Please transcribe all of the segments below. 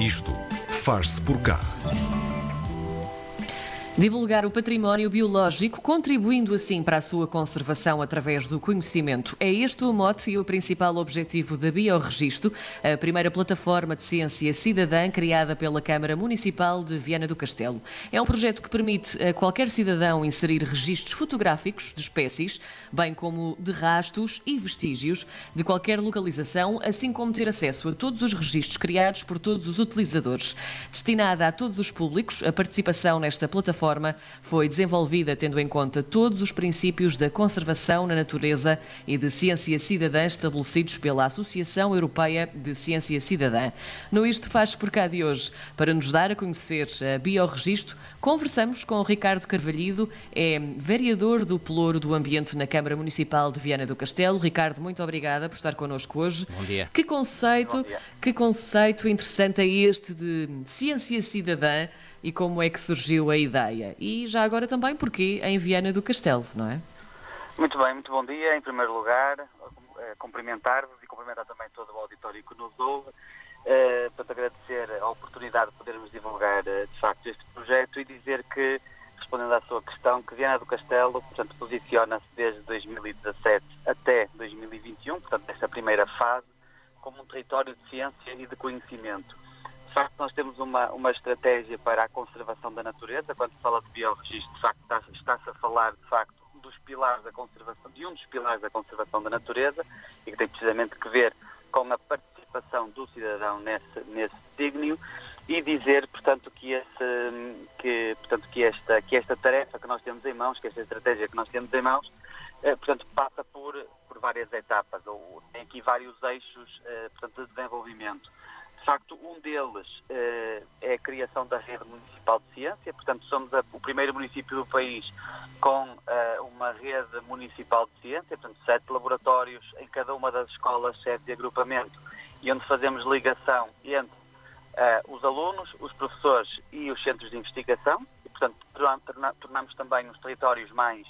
Isto faz-se por cá. Divulgar o património biológico, contribuindo assim para a sua conservação através do conhecimento. É este o mote e o principal objetivo da Biorregistro, a primeira plataforma de ciência cidadã criada pela Câmara Municipal de Viana do Castelo. É um projeto que permite a qualquer cidadão inserir registros fotográficos de espécies, bem como de rastros e vestígios de qualquer localização, assim como ter acesso a todos os registros criados por todos os utilizadores. Destinada a todos os públicos, a participação nesta plataforma foi desenvolvida tendo em conta todos os princípios da conservação na natureza e de ciência cidadã estabelecidos pela Associação Europeia de Ciência Cidadã. No Isto Faz por cá de hoje, para nos dar a conhecer a Biorregistro, conversamos com Ricardo Carvalhido, é vereador do Pelouro do Ambiente na Câmara Municipal de Viana do Castelo. Ricardo, muito obrigada por estar connosco hoje. Bom dia. Que conceito, que conceito interessante é este de ciência cidadã e como é que surgiu a ideia. E já agora também porque em Viana do Castelo, não é? Muito bem, muito bom dia. Em primeiro lugar, eh, cumprimentar-vos e cumprimentar também todo o auditório que nos ouve. Uh, para agradecer a oportunidade de podermos divulgar uh, de facto este projeto e dizer que, respondendo à sua questão, que Viana do Castelo, portanto, posiciona-se desde 2017 até 2021, portanto, nesta primeira fase, como um território de ciência e de conhecimento de facto, nós temos uma, uma estratégia para a conservação da natureza. Quando se fala de biorregistro, de facto, está-se está a falar, de facto, dos pilares da conservação, de um dos pilares da conservação da natureza. E que tem precisamente que ver com a participação do cidadão nesse, nesse signo e dizer, portanto, que, esse, que, portanto, que, esta, que esta tarefa que nós temos em mãos, que esta estratégia que nós temos em mãos, eh, portanto, passa por, por várias etapas, ou tem aqui vários eixos eh, portanto, de desenvolvimento facto, um deles uh, é a criação da rede municipal de ciência, portanto, somos a, o primeiro município do país com uh, uma rede municipal de ciência, portanto, sete laboratórios em cada uma das escolas, sede de agrupamento, e onde fazemos ligação entre uh, os alunos, os professores e os centros de investigação, e, portanto, tornamos também os territórios mais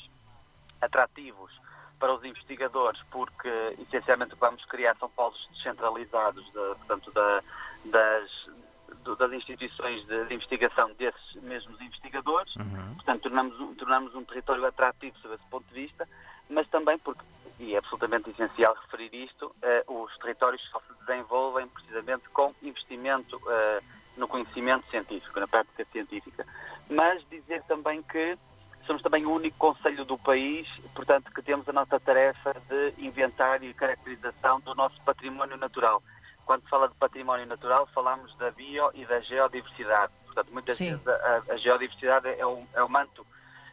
atrativos para os investigadores, porque essencialmente vamos criar são polos descentralizados, de, portanto, da, das, das instituições de, de, investigação desses mesmos investigadores. Uhum. Portanto, tornamos, tornamos um território atrativo sob esse ponto de vista, mas também porque, e é absolutamente essencial referir isto, eh, os territórios só se desenvolvem precisamente com investimento eh, no conhecimento científico, na prática científica. Mas dizer também que somos também o único conselho do país, portanto, que temos a nossa tarefa de inventário e caracterização do nosso património natural. Quando se fala de património natural, falamos da bio e da geodiversidade. Portanto, muitas Sim. vezes a, a, geodiversidade é um, é um manto,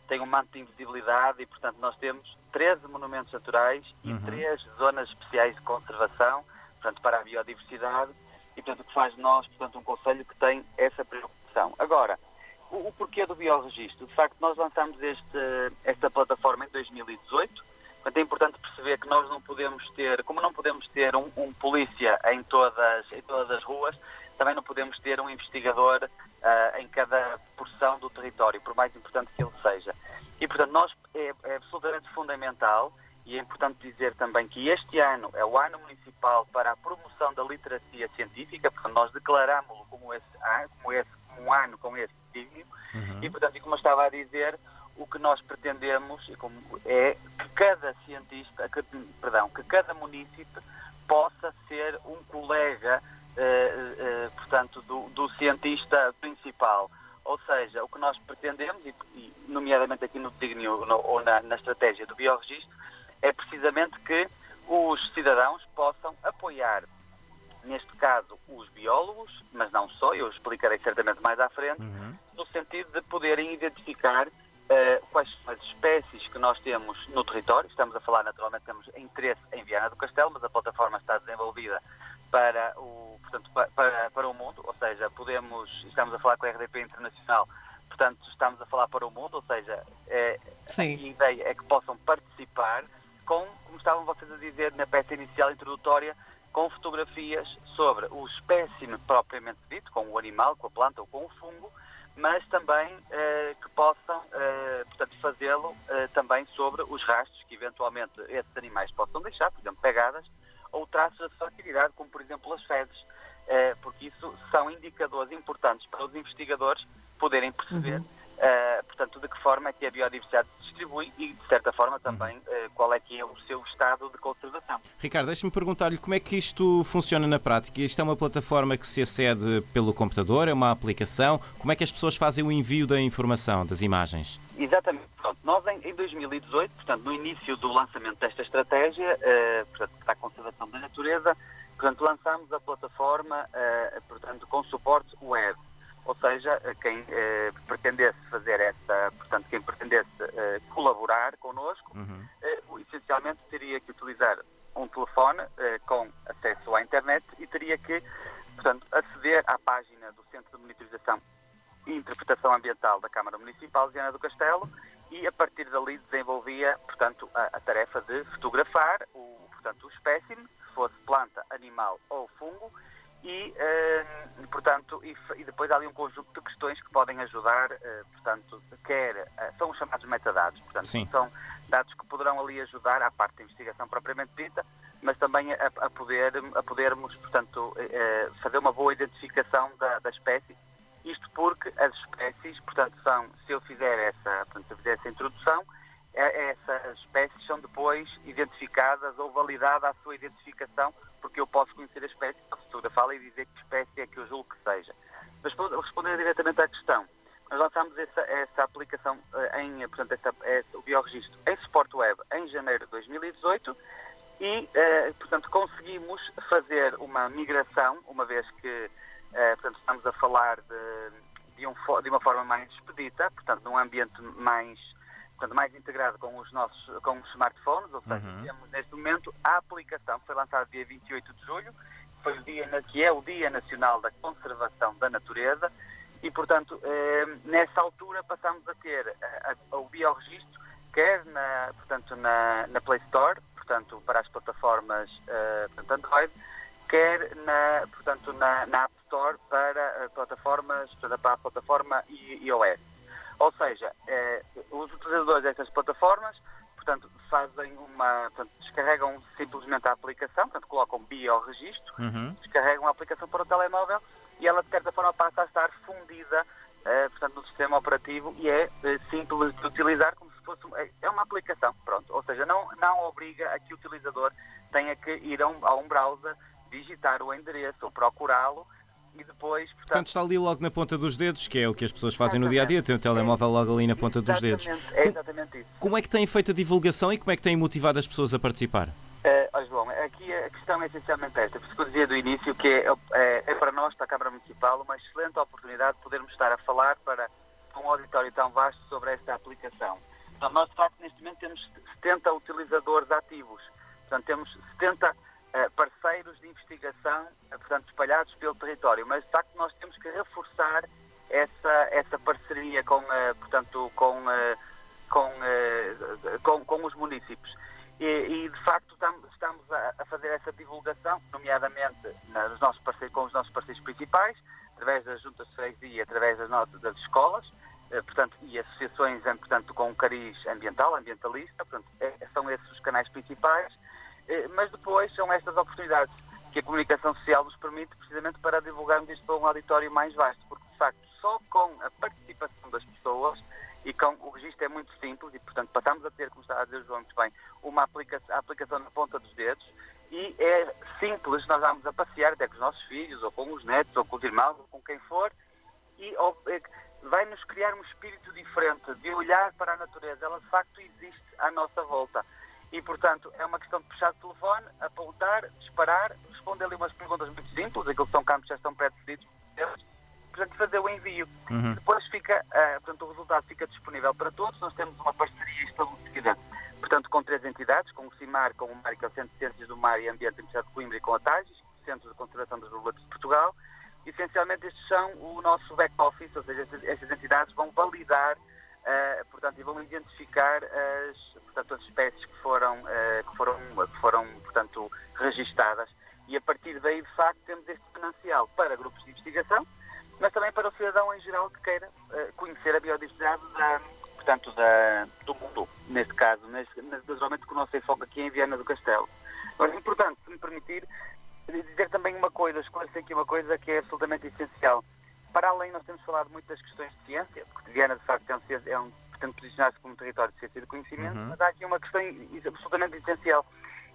tem um manto de invisibilidade e, portanto, nós temos 13 monumentos naturais e uhum. três zonas especiais de conservação, portanto, para a biodiversidade, e, portanto, o que faz de nós, portanto, um conselho que tem essa preocupação. Agora, o, o porquê do biorregistro? De facto, nós lançamos este, esta plataforma em 2018. Portanto, é importante perceber que nós não podemos ter, como não podemos ter um, um polícia em todas, em todas as ruas, também não podemos ter um investigador uh, em cada porção do território, por mais importante que ele seja. E, portanto, nós é, é, absolutamente fundamental e é importante dizer também que este ano é o ano municipal para a promoção da literacia científica, portanto, nós declaramos-lo como, esse, como, esse, como um ano com esse Uhum. E, portanto, e como eu estava a dizer, o que nós pretendemos é que cada cientista, que, perdão, que cada município possa ser um colega, eh, eh, portanto, do, do, cientista principal. Ou seja, o que nós pretendemos, e, e nomeadamente aqui no desígnio ou na, na estratégia do biorregistro, é precisamente que os cidadãos possam apoiar neste caso os biólogos, mas não só, eu explicarei certamente mais à frente, uhum. No sentido de poderem identificar uh, quais são as espécies que nós temos no território. Estamos a falar, naturalmente, temos interesse em Viana do Castelo, mas a plataforma está desenvolvida para o, portanto, para, para o mundo, ou seja, podemos, estamos a falar com a RDP Internacional, portanto, estamos a falar para o mundo, ou seja, é, a ideia é que possam participar com, como estavam vocês a dizer na peça inicial introdutória, com fotografias sobre o espécime propriamente dito, com o animal, com a planta ou com o fungo, mas também eh, que possam, eh, portanto, fazê-lo eh, também sobre os rastros que eventualmente esses animais possam deixar, por exemplo, pegadas, ou traços da sua atividade, como por exemplo as fezes. porque isso são indicadores importantes para os investigadores poderem perceber, uhum. Portanto, de que forma é que a biodiversidade se distribui e, de certa forma, também uhum. qual é que é o seu estado de conservação. Ricardo, deixe-me perguntar-lhe como é que isto funciona na prática. Isto é uma plataforma que se acede pelo computador, é uma aplicação. Como é que as pessoas fazem o envio da informação, das imagens? Exatamente. Pronto, nós em, 2018, portanto, no início do lançamento desta estratégia, uh, portanto, para a conservação da natureza, portanto, lançámos a plataforma, uh, portanto, com suporte web. Ou seja, quem uh, pretendesse fazer essa, portanto, quem pretendesse colaborar connosco, uhum. essencialmente teria que utilizar um telefone com acesso à internet e teria que, portanto, aceder à página do Centro de Monitorização e Interpretação Ambiental da Câmara Municipal de Viana do Castelo e a partir dali desenvolvia, portanto, a, a tarefa de fotografar o, portanto, o espécime, se fosse planta, animal ou fungo, e, eh, portanto, e, e, depois há ali um conjunto de questões que podem ajudar, eh, portanto, quer, eh, são os chamados metadados, portanto, Sim. são dados que poderão ali ajudar à parte da investigação propriamente dita, mas também a, a poder, a podermos, portanto, fazer uma boa identificação da, da espécie isto porque as espécies, portanto, são, se eu fizer essa, portanto, se eu fizer essa introdução, essas espécies são depois identificadas ou validada a sua identificação, porque eu posso conhecer a espécie, a fotografá-la e dizer que espécie é que eu julgo que seja. Mas responder diretamente à questão, nós lançámos essa, essa aplicação eh, em, portanto, essa, essa, o biorregistro em suporte web em janeiro de 2018 e, eh, portanto, conseguimos fazer uma migração, uma vez que eh, portanto, estamos a falar de, de, um, de, uma forma mais expedita, portanto, num ambiente mais, portanto, mais integrado com os nossos com os smartphones, ou seja, uhum. temos neste momento a aplicação que foi lançada dia 28 de julho, foi o dia que é o Dia Nacional da Conservação da Natureza, e, portanto, eh, nessa altura passamos a ter a, a, o biorregistro, quer na, portanto, na, na Play Store, portanto, para as plataformas eh, portanto, Android, quer na, portanto, na, na App Store para plataformas, para a plataforma iOS. Ou seja, eh, os utilizadores dessas plataformas, portanto, fazem uma, portanto, descarregam simplesmente a aplicação, portanto, colocam biorregistro, uhum. descarregam a aplicação para o telemóvel e ela, de certa forma, passa a estar fundida, eh, portanto, no sistema operativo e é portanto... está ali logo na ponta dos dedos, que é o que as pessoas fazem no dia a dia, tem o telemóvel logo ali na ponta dos dedos. É exatamente isso. Como é que têm feito a divulgação e como é que têm motivado as pessoas a participar? Uh, oh João, aqui a questão é essencialmente esta, porque eu dizia do início que é, é, é, para nós, para a Câmara Municipal, uma excelente oportunidade de podermos estar a falar para um auditório tão vasto sobre esta aplicação. Então, nós, de facto, neste momento temos 70 utilizadores ativos. Portanto, temos 70 eh, parceiros de investigação, eh, portanto, espalhados pelo território. Mas, de facto, nós temos que reforçar essa, essa parceria com, eh, portanto, com, com, com, com, os municípios. E, e, de facto, estamos a, fazer essa divulgação, nomeadamente nos nossos com os nossos parceiros principais, através das juntas de freguesia, através das notas das escolas, portanto, e associações, portanto, com cariz ambiental, ambientalista, portanto, são esses os canais principais eh, mas depois são estas oportunidades que a comunicação social nos permite precisamente para divulgarmos isto para um auditório mais vasto, porque de facto só com a participação das pessoas e com o registro é muito simples e portanto passamos a ter, como está a dizer João muito bem, uma aplicação, aplicação na ponta dos dedos e é simples, nós vamos a passear até com os nossos filhos, ou com os netos, ou com os irmãos, ou com quem for, e é vai nos criar um espírito diferente de olhar para a natureza. Ela de facto existe à nossa volta. E, portanto, é uma questão de puxar o telefone, apontar, disparar, responder ali umas perguntas muito simples, aquilo que são campos já estão pré-definidos, portanto, fazer o envio. Uhum. Depois fica, uh, portanto, o resultado fica disponível para todos. Nós temos uma parceria estabelecida, portanto, com três entidades, com o CIMAR, com o MAR, que é o Centro de Ciências do Mar e Ambiente da Universidade de Coimbra, e com a TAGES, Centro de Conservação das Borboletas de Portugal. Essencialmente, estes são o nosso back-office, geral que queira uh, conhecer a biodiversidade da, portanto, da, do mundo, neste caso, neste, naturalmente que o nosso enfoque aqui é em Viana do Castelo. Mas é importante, se me permitir, dizer também uma coisa, esclarecer aqui uma coisa que é absolutamente essencial. Para além, nós temos falado muito das questões de ciência, porque Viana, de facto, é um, é um pretende posicionar-se como território de ciência e de conhecimento, Uhum. mas há aqui uma questão absolutamente essencial.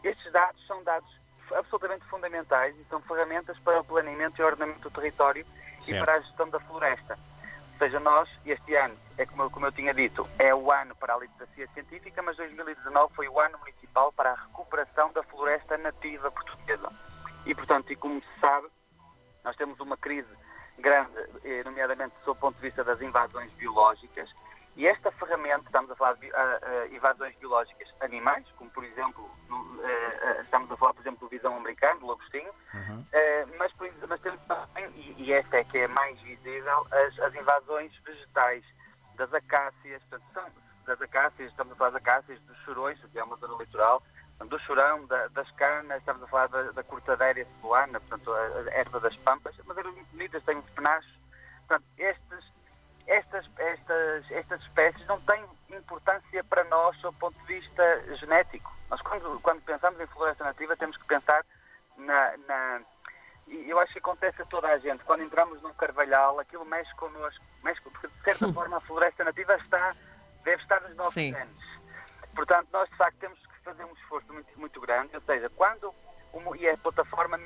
Estes dados são dados absolutamente fundamentais e são ferramentas para o planeamento e ordenamento do território e Certo. para a gestão da floresta. Seja, nós, este ano, é como, eu- como eu tinha dito, é o ano para a literacia científica, mas 2019 foi o ano municipal para a recuperação da floresta nativa portuguesa. E, portanto, e como se sabe, nós temos uma crise grande, eh, nomeadamente do ponto de vista das invasões biológicas, e esta ferramenta, estamos a falar de ah, invasões biológicas animais, como por exemplo, eh, estamos a falar, por exemplo, do visão americano, do lagostinho, eh, mas, por ex- mas temos também, e, e esta é que é mais visível, as, as invasões portanto, das acácias, estamos a falar das acácias, dos chorões, que é uma zona litoral, do chorão, da- das canas, estamos a falar da, da cortadeira cebuana, portanto, a, a erva das pampas, mas eram muito bonitas, têm os penachos. Portanto, estes, estas, estas, estas espécies não têm importância para nós do ponto de vista genético. Nós, quando, quando pensamos em floresta nativa, temos que pensar na, na- e eu acho que acontece a toda a gente. Quando entramos num carvalhal, aquilo mexe connosco, mexe, porque de certa forma a floresta nativa está, deve estar nos nossos Sim. genes. Portanto, nós de facto temos que fazer um esforço muito, muito grande, ou seja, quando o- e a plataforma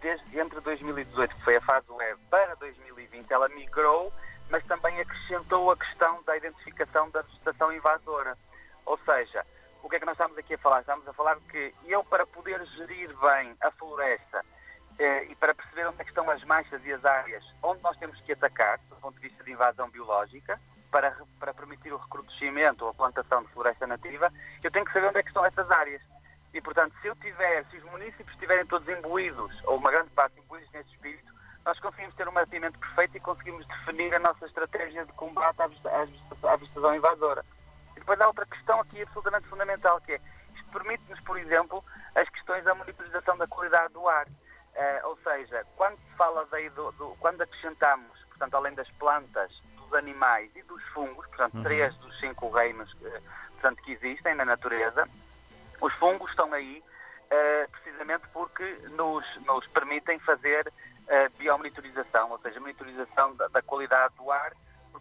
desde entre 2018, que foi a fase web, para 2020, ela migrou, mas também acrescentou a questão da identificação da vegetação invasora. Ou seja, o que é que nós estamos aqui a falar? Estamos a falar que eu, para poder gerir bem a floresta e para perceber onde é estão as manchas e as áreas onde nós temos que atacar, do ponto de vista de invasão biológica, para, para permitir o recrudescimento ou a plantação de floresta nativa, eu tenho que saber onde é estão essas áreas. E, portanto, se eu tiver, se os municípios estiverem todos imbuídos, ou uma grande parte imbuídos nesse espírito, nós conseguimos ter um mapeamento perfeito e conseguimos definir a nossa estratégia de combate à vegetação invasora. E depois há outra questão aqui absolutamente fundamental, que é, isto permite-nos, por exemplo, do, do- quando acrescentamos, portanto, além das plantas, dos animais e dos fungos, portanto, três dos cinco reinos eh, portanto, que existem na natureza, os fungos estão aí eh, precisamente porque nos, nos permitem fazer eh, biomonitorização, ou seja, monitorização da, da qualidade do ar,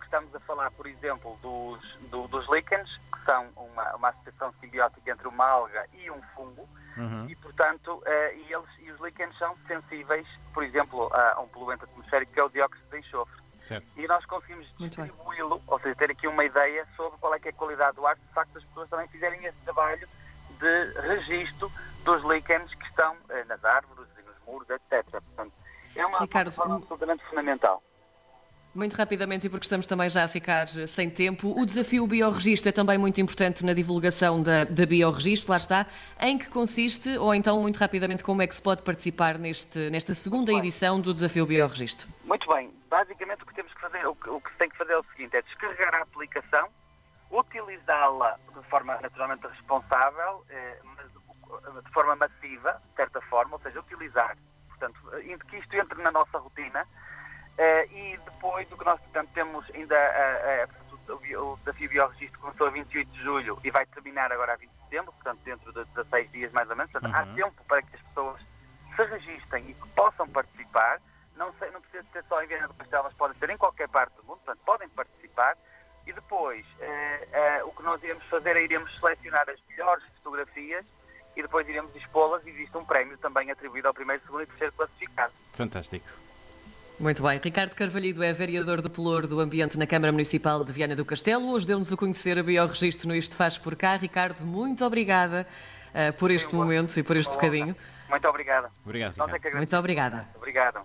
estamos a falar, por exemplo, dos, do- dos líquens, que são uma, uma associação simbiótica entre uma alga e um fungo, e, portanto, eh, e, eles, e os líquens são sensíveis, por exemplo, a, um poluente atmosférico que é o dióxido de enxofre. Certo. E nós conseguimos distribuí-lo, ou seja, ter aqui uma ideia sobre qual é que é a qualidade do ar, se de facto as pessoas também fizerem esse trabalho de registro dos líquens que estão eh, nas árvores e nos muros, etc. Portanto, é uma Ricardo, um- absolutamente fundamental. Muito rapidamente, e porque estamos também já a ficar sem tempo, o desafio biorregistro é também muito importante na divulgação da, da biorregistro, lá está. Em que consiste, ou então, muito rapidamente, como é que se pode participar neste, nesta segunda edição do desafio biorregistro? Muito bem. Basicamente o que temos que fazer, o que, o que se tem que fazer é o seguinte, é descarregar a aplicação, utilizá-la de forma naturalmente responsável, eh, mas de forma massiva, de certa forma, ou seja, utilizar, portanto, eh, que isto entre na nossa rotina, eh, e depois o que nós portanto, temos ainda eh, portanto, o, desafio biorregistro começou a 28 de julho e vai terminar agora a 20 de setembro, portanto dentro de 16 dias mais ou menos, portanto, há tempo para que as pessoas se registrem e que possam participar, não, sei, não precisa ser só em Viana do Castelo, mas pode ser em qualquer parte do mundo, portanto podem participar. E depois o que nós iremos fazer é iremos selecionar as melhores fotografias e depois iremos expô-las. E existe um prémio também atribuído ao primeiro, segundo e terceiro classificado. Fantástico. Muito bem. Ricardo Carvalhido é vereador do Pelour do Ambiente na Câmara Municipal de Viana do Castelo. Hoje deu-nos a conhecer a biorregistro no Isto Faz Por Cá. Ricardo, muito obrigada eh, por este momento e por este Uma bocadinho. Muito obrigada. Obrigado, é Ricardo. Muito obrigada. Obrigado.